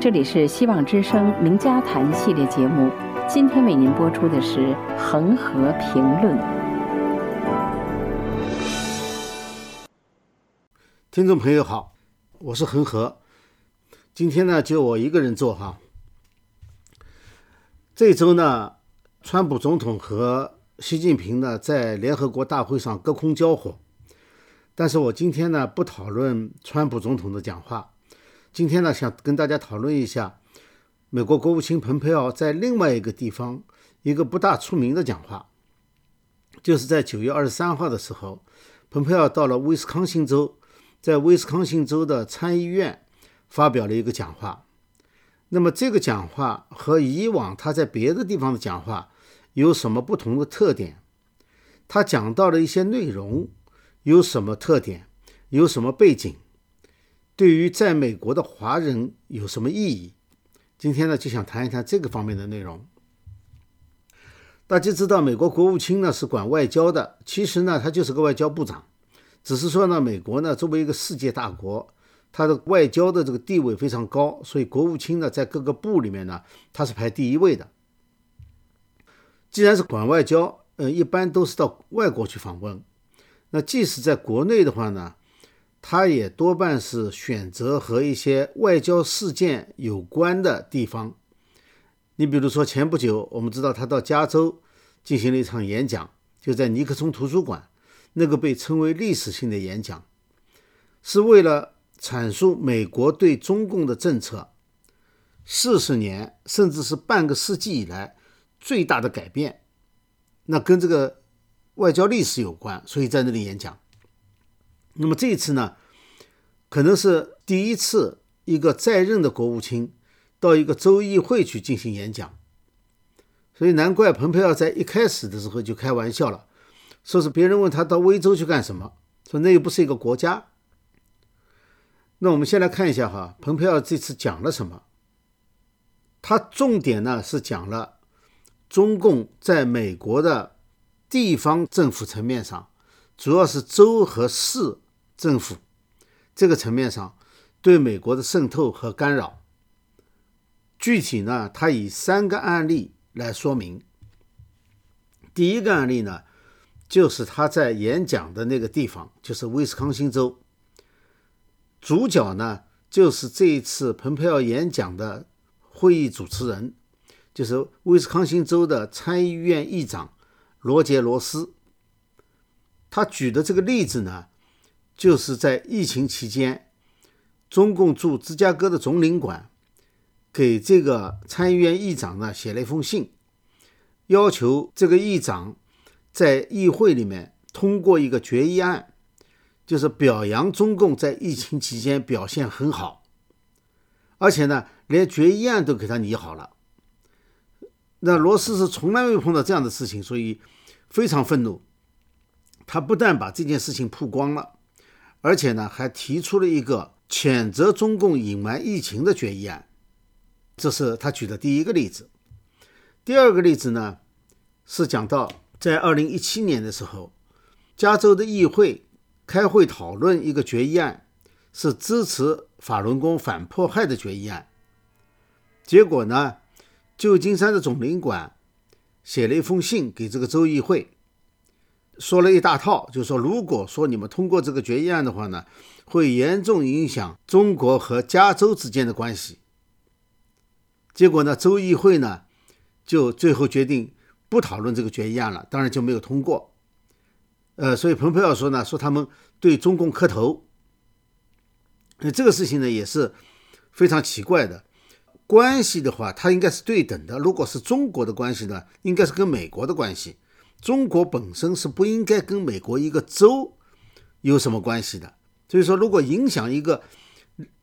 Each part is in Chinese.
这里是希望之声《名家谈》系列节目，今天为您播出的是《恒河评论》。听众朋友好，我是恒河，今天呢就我一个人做哈。这周呢，川普总统和习近平呢在联合国大会上隔空交火，但是我今天呢不讨论川普总统的讲话。今天呢，想跟大家讨论一下美国国务卿蓬佩奥在另外一个地方一个不大出名的讲话，就是在九月二十三号的时候，蓬佩奥到了威斯康星州，在威斯康星州的参议院发表了一个讲话。那么这个讲话和以往他在别的地方的讲话有什么不同的特点？他讲到的一些内容有什么特点？有什么背景？对于在美国的华人有什么意义？今天呢，就想谈一谈这个方面的内容。大家知道，美国国务卿呢是管外交的，其实呢，他就是个外交部长。只是说呢，美国呢作为一个世界大国，他的外交的这个地位非常高，所以国务卿呢在各个部里面呢，他是排第一位的。既然是管外交，呃，一般都是到外国去访问。那即使在国内的话呢？他也多半是选择和一些外交事件有关的地方。你比如说，前不久我们知道他到加州进行了一场演讲，就在尼克松图书馆，那个被称为历史性的演讲，是为了阐述美国对中共的政策四十年甚至是半个世纪以来最大的改变。那跟这个外交历史有关，所以在那里演讲。那么这一次呢，可能是第一次一个在任的国务卿到一个州议会去进行演讲，所以难怪蓬佩奥在一开始的时候就开玩笑了，说是别人问他到威州去干什么，说那又不是一个国家。那我们先来看一下哈，蓬佩奥这次讲了什么？他重点呢是讲了中共在美国的地方政府层面上，主要是州和市。政府这个层面上对美国的渗透和干扰，具体呢，他以三个案例来说明。第一个案例呢，就是他在演讲的那个地方，就是威斯康星州。主角呢，就是这一次蓬佩奥演讲的会议主持人，就是威斯康星州的参议院议长罗杰罗斯。他举的这个例子呢。就是在疫情期间，中共驻芝加哥的总领馆给这个参议院议长呢写了一封信，要求这个议长在议会里面通过一个决议案，就是表扬中共在疫情期间表现很好，而且呢，连决议案都给他拟好了。那罗斯是从来没有碰到这样的事情，所以非常愤怒。他不但把这件事情曝光了。而且呢，还提出了一个谴责中共隐瞒疫情的决议案，这是他举的第一个例子。第二个例子呢，是讲到在二零一七年的时候，加州的议会开会讨论一个决议案，是支持法轮功反迫害的决议案。结果呢，旧金山的总领馆写了一封信给这个州议会。说了一大套，就是说，如果说你们通过这个决议案的话呢，会严重影响中国和加州之间的关系。结果呢，州议会呢就最后决定不讨论这个决议案了，当然就没有通过。呃，所以蓬佩奥说呢，说他们对中共磕头。那这个事情呢也是非常奇怪的。关系的话，它应该是对等的。如果是中国的关系呢，应该是跟美国的关系。中国本身是不应该跟美国一个州有什么关系的，所以说，如果影响一个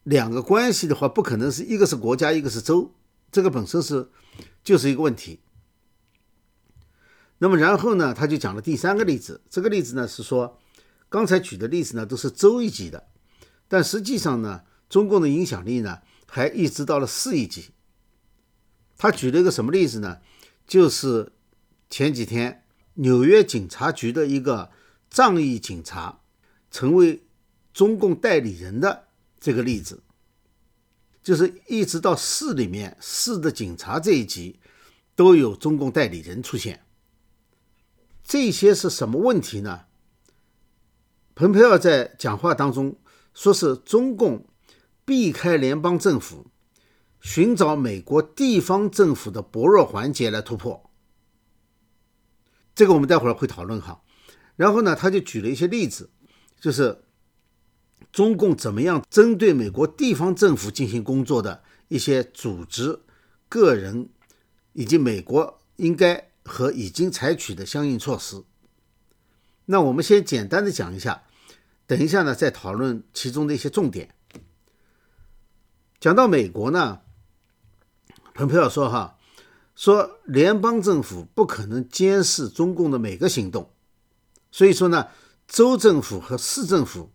两个关系的话，不可能是一个是国家，一个是州，这个本身是就是一个问题。那么然后呢，他就讲了第三个例子，这个例子呢是说，刚才举的例子呢都是州一级的，但实际上呢，中共的影响力呢还一直到了市一级。他举了一个什么例子呢？就是前几天。纽约警察局的一个仗义警察成为中共代理人的这个例子，就是一直到市里面，市的警察这一级都有中共代理人出现。这些是什么问题呢？蓬佩奥在讲话当中说是中共避开联邦政府，寻找美国地方政府的薄弱环节来突破。这个我们待会儿会讨论哈。然后呢，他就举了一些例子，就是中共怎么样针对美国地方政府进行工作的一些组织、个人，以及美国应该。和已经采取的相应措施。那我们先简单的讲一下，等一下呢再讨论其中的一些重点。讲到美国呢，蓬佩奥说哈，说联邦政府不可能监视中共的每个行动，所以说呢，州政府和市政府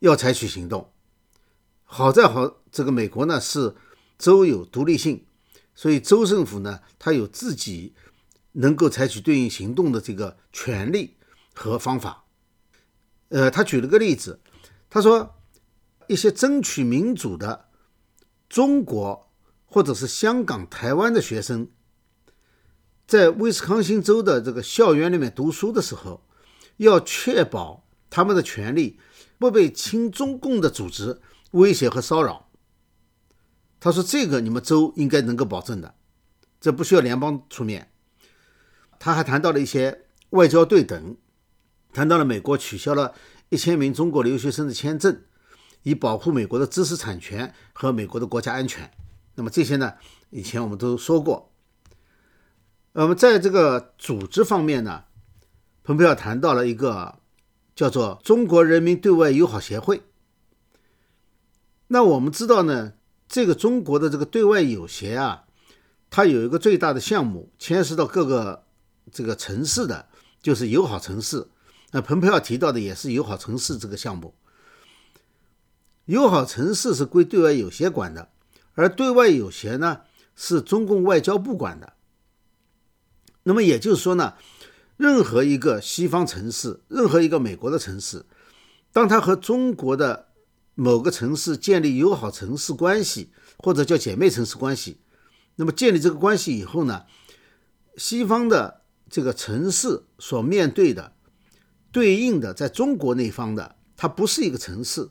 要采取行动。好在好，这个美国呢是州有独立性，所以州政府呢它有自己。能够采取对应行动的这个权利和方法，呃，他举了个例子，他说一些争取民主的中国或者是香港、台湾的学生，在威斯康星州的这个校园里面读书的时候，要确保他们的权利不被亲中共的组织威胁和骚扰。他说这个你们州应该能够保证的，这不需要联邦出面。他还谈到了一些外交对等，谈到了美国取消了一千名中国留学生的签证，以保护美国的知识产权和美国的国家安全。那么这些呢，以前我们都说过。那么在这个组织方面呢，蓬佩奥谈到了一个叫做中国人民对外友好协会。那我们知道呢，这个中国的这个对外友协啊，它有一个最大的项目，牵涉到各个。这个城市的就是友好城市，那蓬佩奥提到的也是友好城市这个项目。友好城市是归对外友协管的，而对外友协呢是中共外交部管的。那么也就是说呢，任何一个西方城市，任何一个美国的城市，当他和中国的某个城市建立友好城市关系，或者叫姐妹城市关系，那么建立这个关系以后呢，西方的。这个城市所面对的对应的，在中国那方的，它不是一个城市，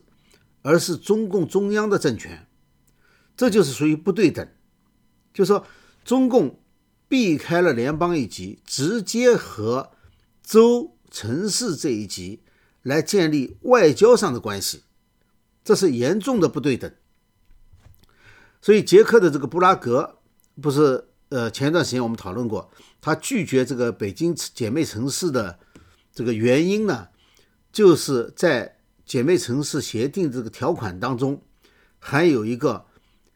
而是中共中央的政权，这就是属于不对等。就说中共避开了联邦一级，直接和州、城市这一级来建立外交上的关系，这是严重的不对等。所以，捷克的这个布拉格不是。呃，前一段时间我们讨论过，他拒绝这个北京姐妹城市的这个原因呢，就是在姐妹城市协定这个条款当中，还有一个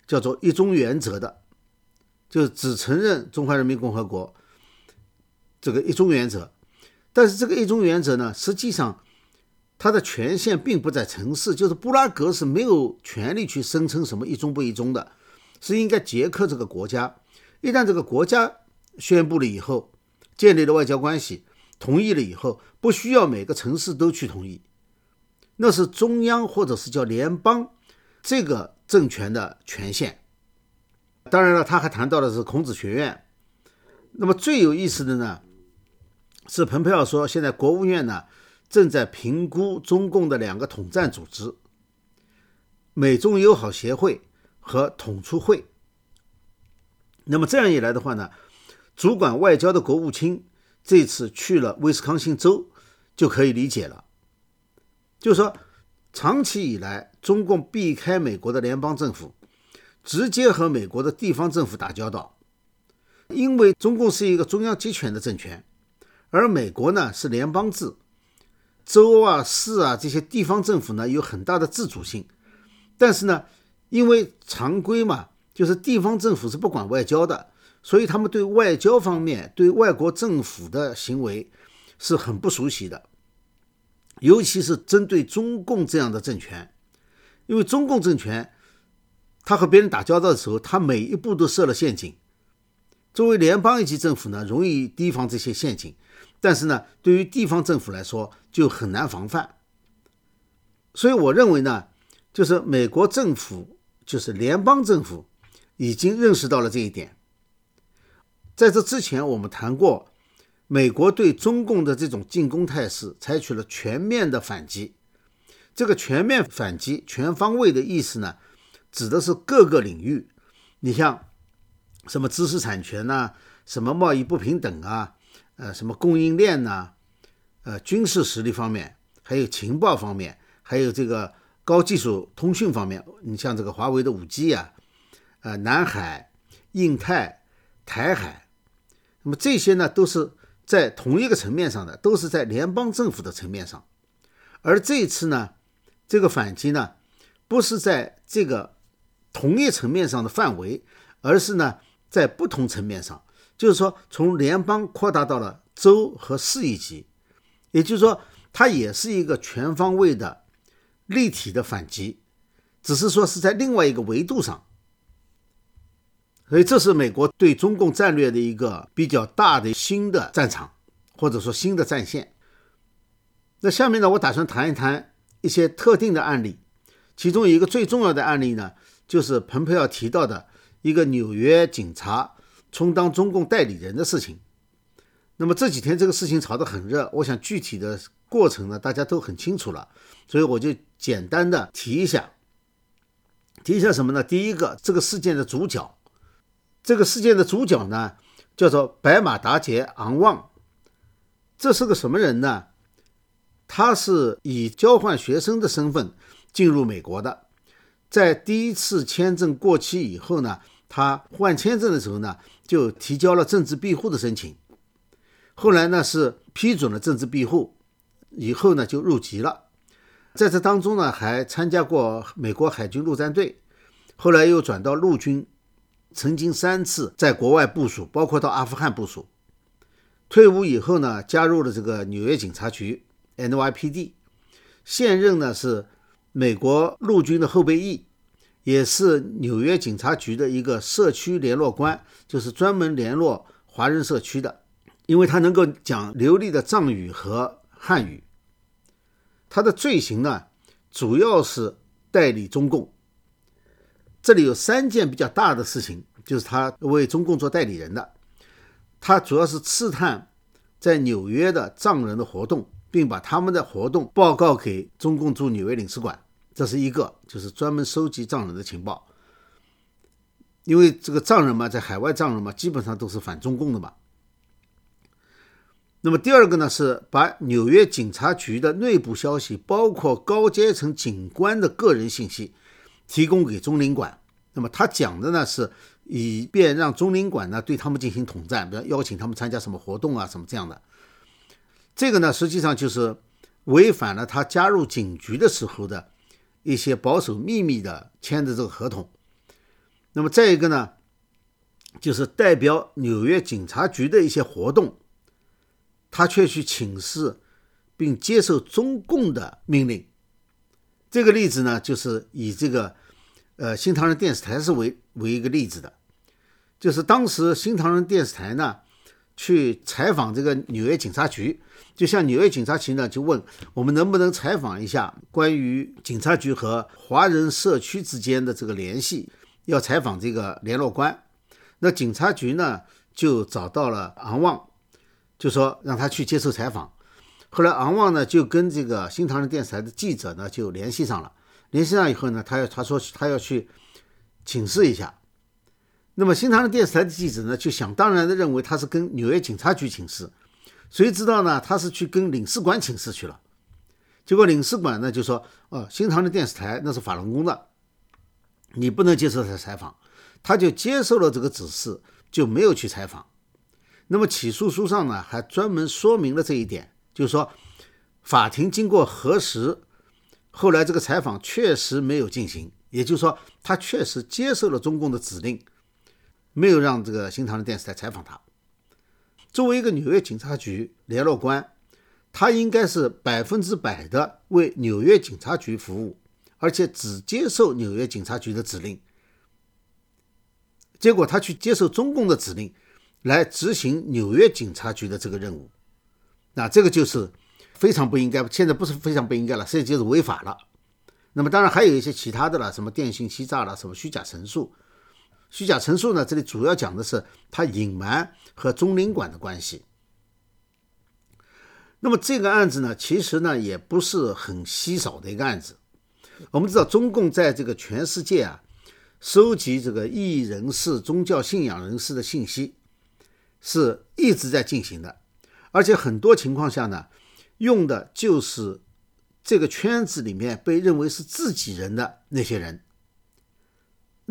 叫做一中原则的，就是只承认中华人民共和国这个一中原则。但是这个一中原则呢，实际上它的权限并不在城市，就是布拉格是没有权利去声称什么一中不一中的，是应该捷克这个国家。一旦这个国家宣布了以后，建立了外交关系，同意了以后，不需要每个城市都去同意，那是中央或者是叫联邦这个政权的权限。当然了，他还谈到的是孔子学院。那么最有意思的呢，是蓬佩奥说，现在国务院呢正在评估中共的两个统战组织——美中友好协会和统促会。那么这样一来的话呢，主管外交的国务卿这次去了威斯康星州，就可以理解了。就是说，长期以来，中共避开美国的联邦政府，直接和美国的地方政府打交道，因为中共是一个中央集权的政权，而美国呢是联邦制，州啊、市啊这些地方政府呢有很大的自主性，但是呢，因为常规嘛。就是地方政府是不管外交的，所以他们对外交方面、对外国政府的行为是很不熟悉的，尤其是针对中共这样的政权，因为中共政权，他和别人打交道的时候，他每一步都设了陷阱。作为联邦一级政府呢，容易提防这些陷阱，但是呢，对于地方政府来说就很难防范。所以我认为呢，就是美国政府。就是联邦政府已经认识到了这一点。在这之前，我们谈过，美国对中共的这种进攻态势采取了全面的反击。这个全面反击、全方位的意思呢，指的是各个领域。你像什么知识产权呐，什么贸易不平等啊，呃，什么供应链呐，呃，军事实力方面，还有情报方面，还有这个高技术通讯方面。你像这个华为的五 G 啊，呃，南海、印太、台海。那么这些呢，都是在同一个层面上的，都是在联邦政府的层面上。而这一次呢，这个反击呢，不是在这个同一层面上的范围，而是呢，在不同层面上，就是说从联邦扩大到了州和市一级，也就是说，它也是一个全方位的、立体的反击，只是说是在另外一个维度上。所以，这是美国对中共战略的一个比较大的新的战场，或者说新的战线。那下面呢，我打算谈一谈一些特定的案例，其中有一个最重要的案例呢，就是蓬佩奥提到的一个纽约警察充当中共代理人的事情。那么这几天这个事情炒得很热，我想具体的过程呢，大家都很清楚了，所以我就简单的提一下，提一下什么呢？第一个，这个事件的主角。这个事件的主角呢，叫做白马达杰昂旺。这是个什么人呢？他是以交换学生的身份进入美国的。在第一次签证过期以后呢，他换签证的时候呢，就提交了政治庇护的申请。后来呢，是批准了政治庇护，以后呢就入籍了。在这当中呢，还参加过美国海军陆战队，后来又转到陆军。曾经三次在国外部署，包括到阿富汗部署。退伍以后呢，加入了这个纽约警察局 （NYPD）。现任呢是美国陆军的后备役，也是纽约警察局的一个社区联络官，就是专门联络华人社区的。因为他能够讲流利的藏语和汉语。他的罪行呢，主要是代理中共。这里有三件比较大的事情，就是他为中共做代理人的。他主要是刺探在纽约的藏人的活动，并把他们的活动报告给中共驻纽约领事馆。这是一个，就是专门收集藏人的情报。因为这个藏人嘛，在海外藏人嘛，基本上都是反中共的嘛。那么第二个呢，是把纽约警察局的内部消息，包括高阶层警官的个人信息。提供给中领馆，那么他讲的呢，是以便让中领馆呢对他们进行统战，比如邀请他们参加什么活动啊，什么这样的。这个呢，实际上就是违反了他加入警局的时候的一些保守秘密的签的这个合同。那么再一个呢，就是代表纽约警察局的一些活动，他却去请示并接受中共的命令。这个例子呢，就是以这个。呃，新唐人电视台是为为一个例子的，就是当时新唐人电视台呢去采访这个纽约警察局，就像纽约警察局呢就问我们能不能采访一下关于警察局和华人社区之间的这个联系，要采访这个联络官。那警察局呢就找到了昂旺，就说让他去接受采访。后来昂旺呢就跟这个新唐人电视台的记者呢就联系上了。联系上以后呢，他要他说他要去请示一下，那么新唐人电视台的记者呢，就想当然的认为他是跟纽约警察局请示，谁知道呢？他是去跟领事馆请示去了，结果领事馆呢就说，哦，新唐人电视台那是法轮功的，你不能接受他采访，他就接受了这个指示，就没有去采访。那么起诉书上呢，还专门说明了这一点，就是说法庭经过核实。后来这个采访确实没有进行，也就是说，他确实接受了中共的指令，没有让这个新唐人电视台采访他。作为一个纽约警察局联络官，他应该是百分之百的为纽约警察局服务，而且只接受纽约警察局的指令。结果他去接受中共的指令，来执行纽约警察局的这个任务，那这个就是。非常不应该，现在不是非常不应该了，现在就是违法了。那么当然还有一些其他的了，什么电信欺诈了，什么虚假陈述。虚假陈述呢，这里主要讲的是他隐瞒和中领馆的关系。那么这个案子呢，其实呢也不是很稀少的一个案子。我们知道，中共在这个全世界啊，收集这个异议人士、宗教信仰人士的信息，是一直在进行的，而且很多情况下呢，用的就是这个圈子里面被认为是自己人的那些人。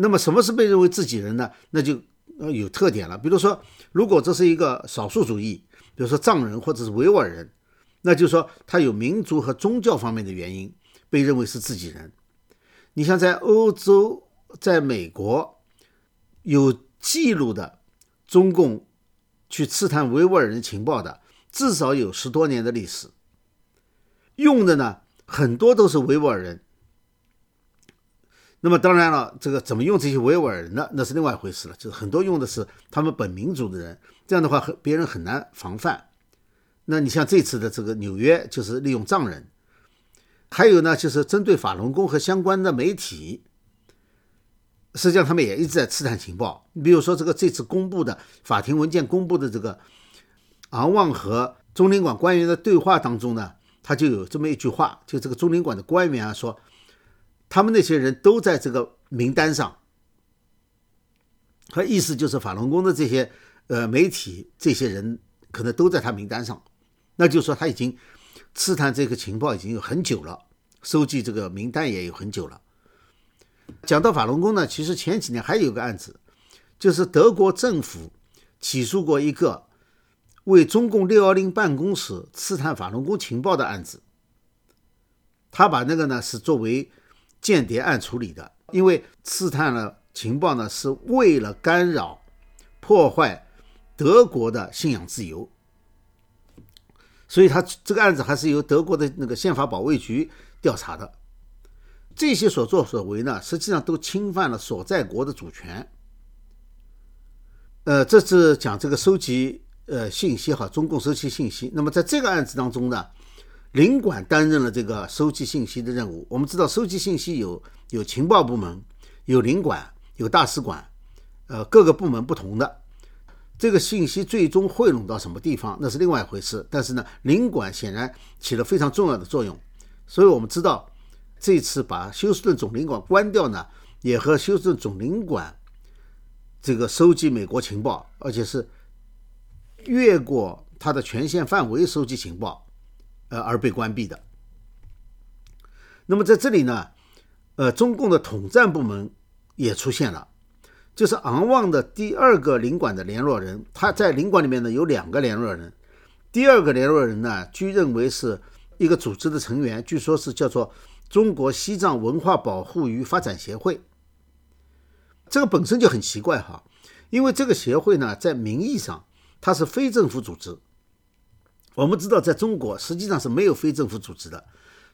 那么，什么是被认为自己人呢？那就呃有特点了。比如说，如果这是一个少数主义，比如说藏人或者是维吾尔人，那就是说他有民族和宗教方面的原因。被认为是自己人，你像在欧洲、在美国有记录的中共去刺探维吾尔人情报的，至少有十多年的历史。用的呢，很多都是维吾尔人。那么当然了，这个怎么用这些维吾尔人呢？那是另外一回事了。就是很多用的是他们本民族的人，这样的话很别人很难防范。那你像这次的这个纽约，就是利用藏人。还有呢，就是针对法轮功和相关的媒体，实际上他们也一直在刺探情报。你比如说，这个这次公布的法庭文件公布的这个昂旺和中领馆官员的对话当中呢，他就有这么一句话，就这个中领馆的官员啊说，他们那些人都在这个名单上，和意思就是法轮功的这些呃媒体这些人可能都在他名单上，那就说他已经。刺探这个情报已经有很久了，收集这个名单也有很久了。讲到法轮功呢，其实前几年还有个案子，就是德国政府起诉过一个为中共六幺零办公室刺探法轮功情报的案子。他把那个呢是作为间谍案处理的，因为刺探了情报呢是为了干扰、破坏德国的信仰自由。所以，他这个案子还是由德国的那个宪法保卫局调查的。这些所作所为呢，实际上都侵犯了所在国的主权。呃，这是讲这个收集呃信息哈，中共收集信息。那么，在这个案子当中呢，领馆担任了这个收集信息的任务。我们知道，收集信息有有情报部门，有领馆，有大使馆，呃，各个部门不同的。这个信息最终汇拢到什么地方，那是另外一回事。但是呢，领馆显然起了非常重要的作用。所以我们知道，这次把休斯顿总领馆关掉呢，也和休斯顿总领馆这个收集美国情报，而且是越过它的权限范围收集情报，呃，而被关闭的。那么在这里呢，呃，中共的统战部门也出现了。就是昂旺的第二个领馆的联络人，他在领馆里面呢有两个联络人，第二个联络人呢据认为是一个组织的成员，据说是叫做中国西藏文化保护与发展协会。这个本身就很奇怪哈，因为这个协会呢在名义上它是非政府组织，我们知道在中国实际上是没有非政府组织的，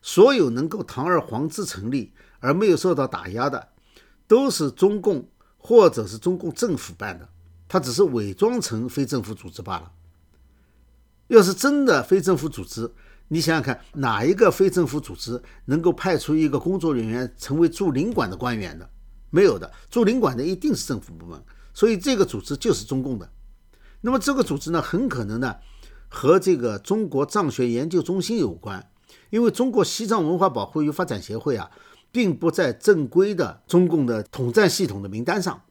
所有能够堂而皇之成立而没有受到打压的，都是中共。或者是中共政府办的，他只是伪装成非政府组织罢了。要是真的非政府组织，你想想看，哪一个非政府组织能够派出一个工作人员成为驻领馆的官员的？没有的，驻领馆的一定是政府部门。所以这个组织就是中共的。那么这个组织呢，很可能呢和这个中国藏学研究中心有关，因为中国西藏文化保护与发展协会啊。并不在正规的中共的统战系统的名单上，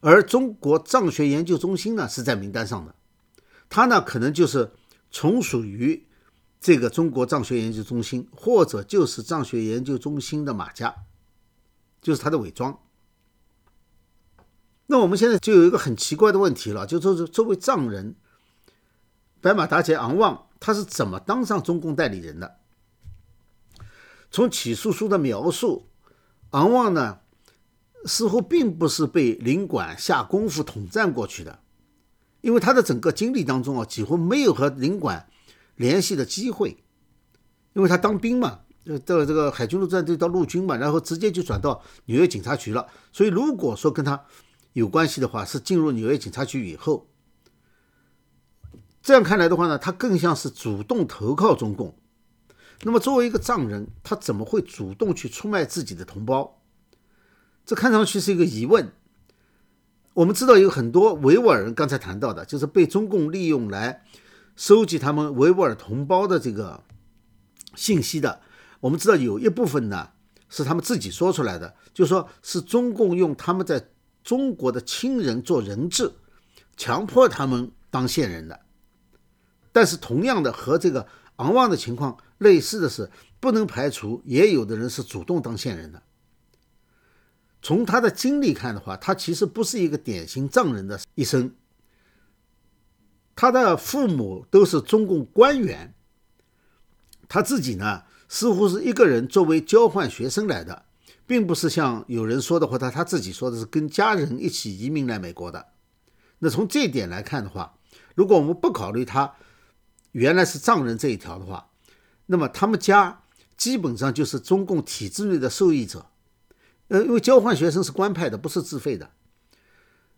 而中国藏学研究中心呢是在名单上的，它呢可能就是从属于这个中国藏学研究中心，或者就是藏学研究中心的马甲，就是它的伪装。那我们现在就有一个很奇怪的问题了，就说是作为藏人，白马达杰昂旺他是怎么当上中共代理人的？从起诉书的描述，昂旺呢似乎并不是被领馆下功夫统战过去的，因为他的整个经历当中啊，几乎没有和领馆联系的机会，因为他当兵嘛，呃到这个海军陆战队到陆军嘛，然后直接就转到纽约警察局了。所以如果说跟他有关系的话，是进入纽约警察局以后，这样看来的话呢，他更像是主动投靠中共。那么作为一个藏人，他怎么会主动去出卖自己的同胞？这看上去是一个疑问。我们知道有很多维吾尔人，刚才谈到的，就是被中共利用来收集他们维吾尔同胞的这个信息的。我们知道有一部分呢是他们自己说出来的，就说是中共用他们在中国的亲人做人质，强迫他们当线人的。但是同样的，和这个昂旺的情况类似的是，不能排除也有的人是主动当线人的。从他的经历看的话，他其实不是一个典型藏人的一生。他的父母都是中共官员，他自己呢似乎是一个人作为交换学生来的，并不是像有人说的话，他他自己说的是跟家人一起移民来美国的。那从这一点来看的话，如果我们不考虑他。原来是藏人这一条的话，那么他们家基本上就是中共体制内的受益者，呃，因为交换学生是官派的，不是自费的，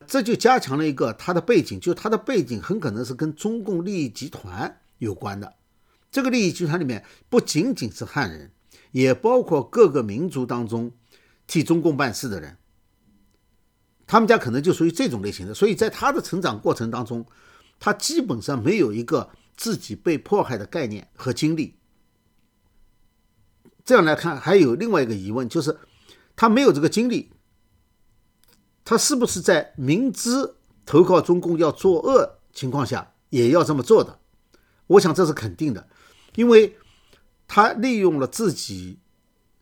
这就加强了一个他的背景，就他的背景很可能是跟中共利益集团有关的。这个利益集团里面不仅仅是汉人，也包括各个民族当中替中共办事的人，他们家可能就属于这种类型的。所以在他的成长过程当中，他基本上没有一个。自己被迫害的概念和经历，这样来看，还有另外一个疑问，就是他没有这个经历，他是不是在明知投靠中共要作恶情况下也要这么做的？我想这是肯定的，因为他利用了自己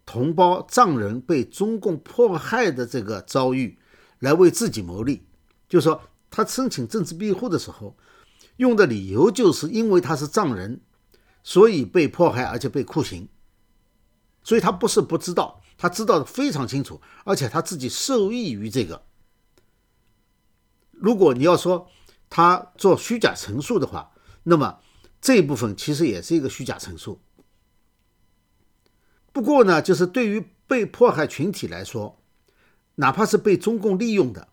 同胞藏人被中共迫害的这个遭遇来为自己谋利，就是说他申请政治庇护的时候。用的理由就是因为他是藏人，所以被迫害，而且被酷刑。所以他不是不知道，他知道的非常清楚，而且他自己受益于这个。如果你要说他做虚假陈述的话，那么这一部分其实也是一个虚假陈述。不过呢，就是对于被迫害群体来说，哪怕是被中共利用的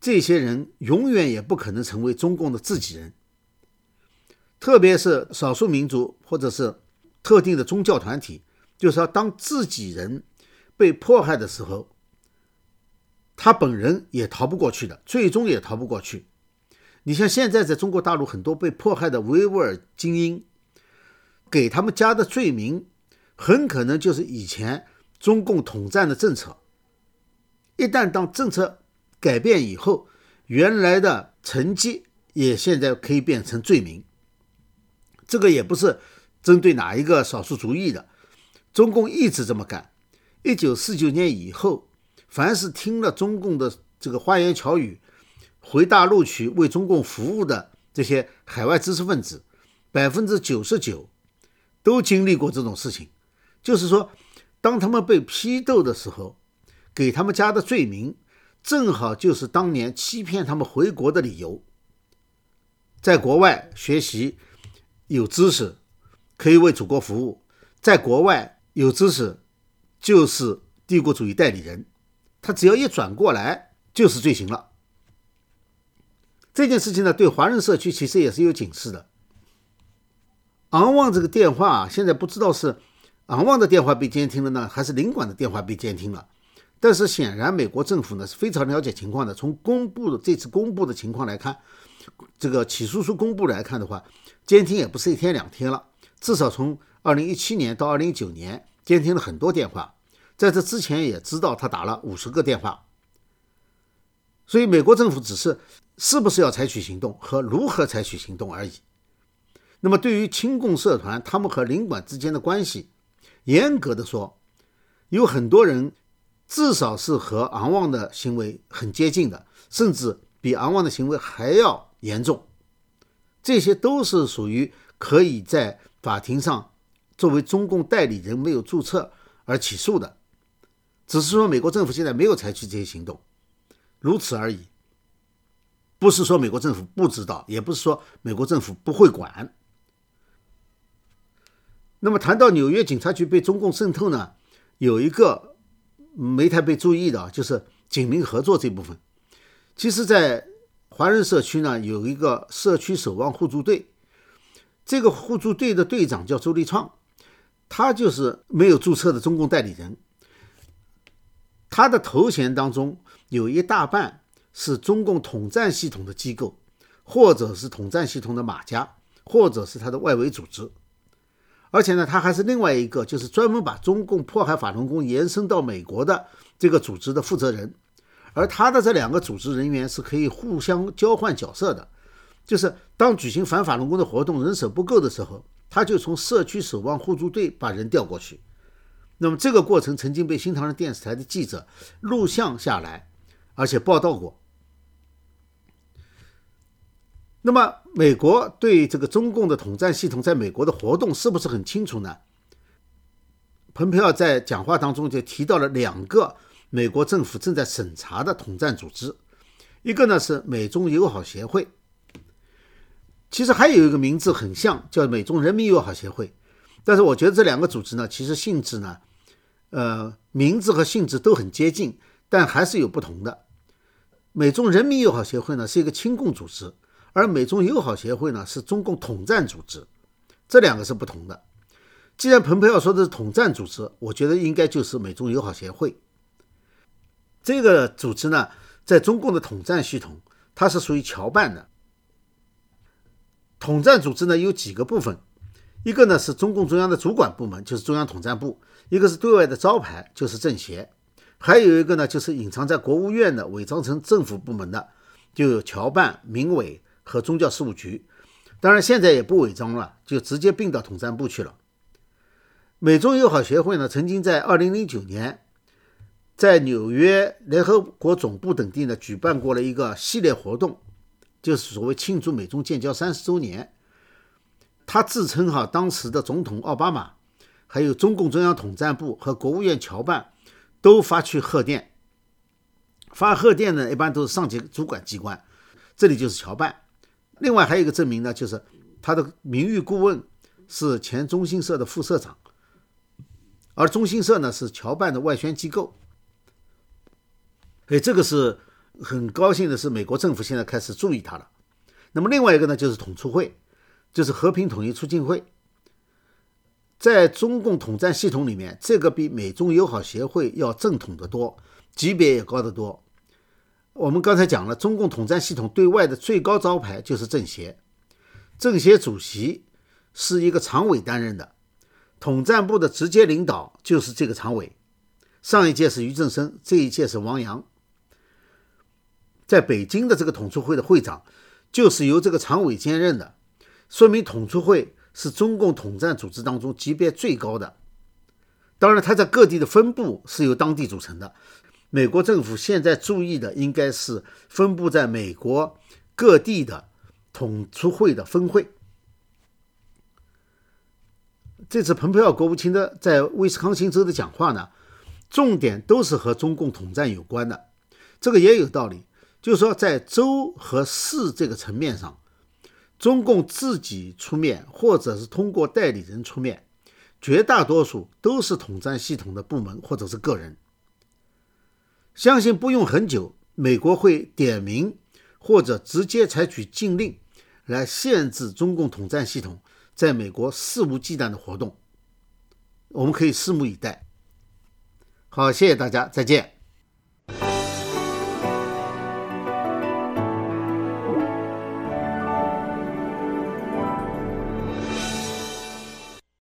这些人，永远也不可能成为中共的自己人。特别是少数民族或者是特定的宗教团体，就是说，当自己人被迫害的时候，他本人也逃不过去的，最终也逃不过去。你像现在在中国大陆很多被迫害的维吾尔精英，给他们加的罪名，很可能就是以前中共统战的政策。一旦当政策改变以后，原来的成绩也现在可以变成罪名。这个也不是针对哪一个少数族裔的，中共一直这么干。一九四九年以后，凡是听了中共的这个花言巧语，回大陆去为中共服务的这些海外知识分子，百分之九十九都经历过这种事情。就是说，当他们被批斗的时候，给他们加的罪名，正好就是当年欺骗他们回国的理由，在国外学习。有知识可以为祖国服务，在国外有知识就是帝国主义代理人，他只要一转过来就是罪行了。这件事情呢，对华人社区其实也是有警示的。昂旺这个电话啊现在不知道是昂旺的电话被监听了呢，还是领馆的电话被监听了。但是显然美国政府呢是非常了解情况的。从公布的这次公布的情况来看，这个起诉书公布来看的话。监听也不是一天两天了，至少从二零一七年到二零一九年，监听了很多电话。在这之前也知道他打了五十个电话，所以美国政府只是是不是要采取行动和如何采取行动而已。那么对于亲共社团，他们和领馆之间的关系，严格的说，有很多人至少是和昂旺的行为很接近的，甚至比昂旺的行为还要严重。这些都是属于可以在法庭上作为中共代理人没有注册而起诉的，只是说美国政府现在没有采取这些行动，如此而已。不是说美国政府不知道，也不是说美国政府不会管。那么谈到纽约警察局被中共渗透呢，有一个没太被注意的，就是警民合作这部分。其实，在华人社区呢有一个社区守望互助队，这个互助队的队长叫周立创，他就是没有注册的中共代理人，他的头衔当中有一大半是中共统战系统的机构，或者是统战系统的马甲，或者是他的外围组织。而且呢，他还是另外一个，就是专门把中共迫害法轮功延伸到美国的这个组织的负责人。而他的这两个组织人员是可以互相交换角色的，就是当举行反法轮功的活动人手不够的时候，他就从社区守望互助队把人调过去。那么这个过程曾经被新唐人电视台的记者录像下来，而且报道过。那么美国对这个中共的统战系统在美国的活动是不是很清楚呢？蓬佩奥在讲话当中就提到了两个。美国政府正在审查的统战组织，一个呢是美中友好协会，其实还有一个名字很像，叫美中人民友好协会。但是我觉得这两个组织呢，其实性质呢，呃，名字和性质都很接近，但还是有不同的。美中人民友好协会呢是一个亲共组织，而美中友好协会呢是中共统战组织，这两个是不同的。既然蓬佩奥说的是统战组织，我觉得应该就是美中友好协会。这个组织呢，在中共的统战系统，它是属于侨办的。统战组织呢有几个部分，一个呢是中共中央的主管部门，就是中央统战部；一个是对外的招牌，就是政协；还有一个呢就是隐藏在国务院的、伪装成政府部门的，就有侨办、民委和宗教事务局。当然现在也不伪装了，就直接并到统战部去了。美中友好协会呢，曾经在二零零九年。在纽约联合国总部等地呢，举办过了一个系列活动，就是所谓庆祝美中建交三十周年。他自称哈，当时的总统奥巴马，还有中共中央统战部和国务院侨办都发去贺电。发贺电呢，一般都是上级主管机关，这里就是侨办。另外还有一个证明呢，就是他的名誉顾问是前中新社的副社长，而中新社呢是侨办的外宣机构。哎，这个是很高兴的，是美国政府现在开始注意它了。那么另外一个呢，就是统促会，就是和平统一促进会，在中共统战系统里面，这个比美中友好协会要正统得多，级别也高得多。我们刚才讲了，中共统战系统对外的最高招牌就是政协，政协主席是一个常委担任的，统战部的直接领导就是这个常委。上一届是俞正声，这一届是王阳。在北京的这个统促会的会长，就是由这个常委兼任的，说明统促会是中共统战组织当中级别最高的。当然，它在各地的分部是由当地组成的。美国政府现在注意的应该是分布在美国各地的统促会的分会。这次蓬佩奥国务卿的在威斯康星州的讲话呢，重点都是和中共统战有关的，这个也有道理。就是说，在州和市这个层面上，中共自己出面，或者是通过代理人出面，绝大多数都是统战系统的部门或者是个人。相信不用很久，美国会点名或者直接采取禁令来限制中共统战系统在美国肆无忌惮的活动。我们可以拭目以待。好，谢谢大家，再见。